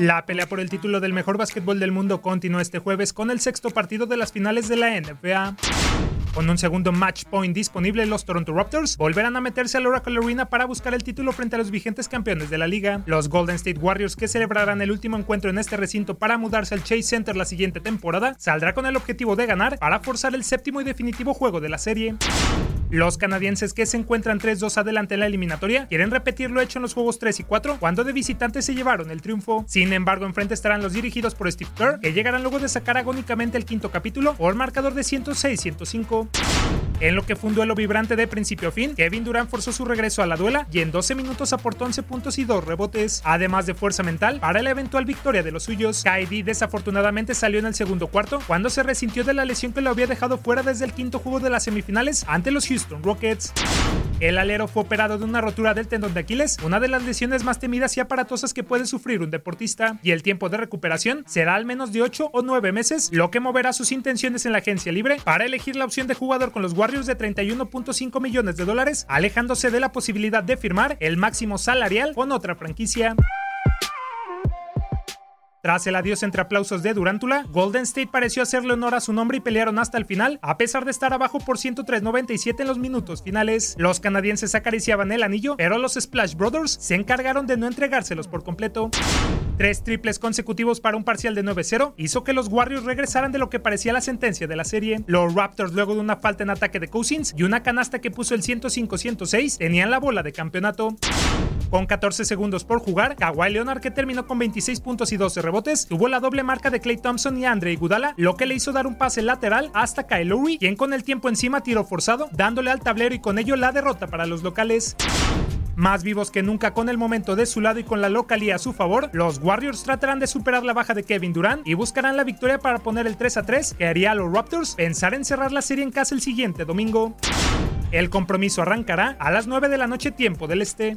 La pelea por el título del mejor básquetbol del mundo continúa este jueves con el sexto partido de las finales de la NBA. Con un segundo match point disponible, los Toronto Raptors volverán a meterse al Oracle Arena para buscar el título frente a los vigentes campeones de la liga. Los Golden State Warriors, que celebrarán el último encuentro en este recinto para mudarse al Chase Center la siguiente temporada, saldrá con el objetivo de ganar para forzar el séptimo y definitivo juego de la serie. Los canadienses que se encuentran 3-2 adelante en la eliminatoria quieren repetir lo hecho en los juegos 3 y 4 cuando de visitantes se llevaron el triunfo. Sin embargo, enfrente estarán los dirigidos por Steve Kerr que llegarán luego de sacar agónicamente el quinto capítulo por marcador de 106-105. En lo que fue un duelo vibrante de principio a fin, Kevin Durant forzó su regreso a la duela y en 12 minutos aportó 11 puntos y 2 rebotes, además de fuerza mental para la eventual victoria de los suyos. KD desafortunadamente salió en el segundo cuarto cuando se resintió de la lesión que lo había dejado fuera desde el quinto juego de las semifinales ante los Houston Rockets. El alero fue operado de una rotura del tendón de Aquiles, una de las lesiones más temidas y aparatosas que puede sufrir un deportista, y el tiempo de recuperación será al menos de 8 o 9 meses, lo que moverá sus intenciones en la agencia libre para elegir la opción de jugador con los Warriors de 31.5 millones de dólares, alejándose de la posibilidad de firmar el máximo salarial con otra franquicia. Tras el adiós entre aplausos de Durántula, Golden State pareció hacerle honor a su nombre y pelearon hasta el final, a pesar de estar abajo por 103.97 en los minutos finales. Los canadienses acariciaban el anillo, pero los Splash Brothers se encargaron de no entregárselos por completo. Tres triples consecutivos para un parcial de 9-0 hizo que los Warriors regresaran de lo que parecía la sentencia de la serie. Los Raptors, luego de una falta en ataque de Cousins y una canasta que puso el 105-106, tenían la bola de campeonato. Con 14 segundos por jugar, Kawhi Leonard, que terminó con 26 puntos y 12 rebotes, tuvo la doble marca de Clay Thompson y Andre Iguodala, lo que le hizo dar un pase lateral hasta Kyle Lowry, quien con el tiempo encima tiró forzado, dándole al tablero y con ello la derrota para los locales. Más vivos que nunca con el momento de su lado y con la localía a su favor, los Warriors tratarán de superar la baja de Kevin Durant y buscarán la victoria para poner el 3 a 3 que haría a los Raptors pensar en cerrar la serie en casa el siguiente domingo. El compromiso arrancará a las 9 de la noche tiempo del este.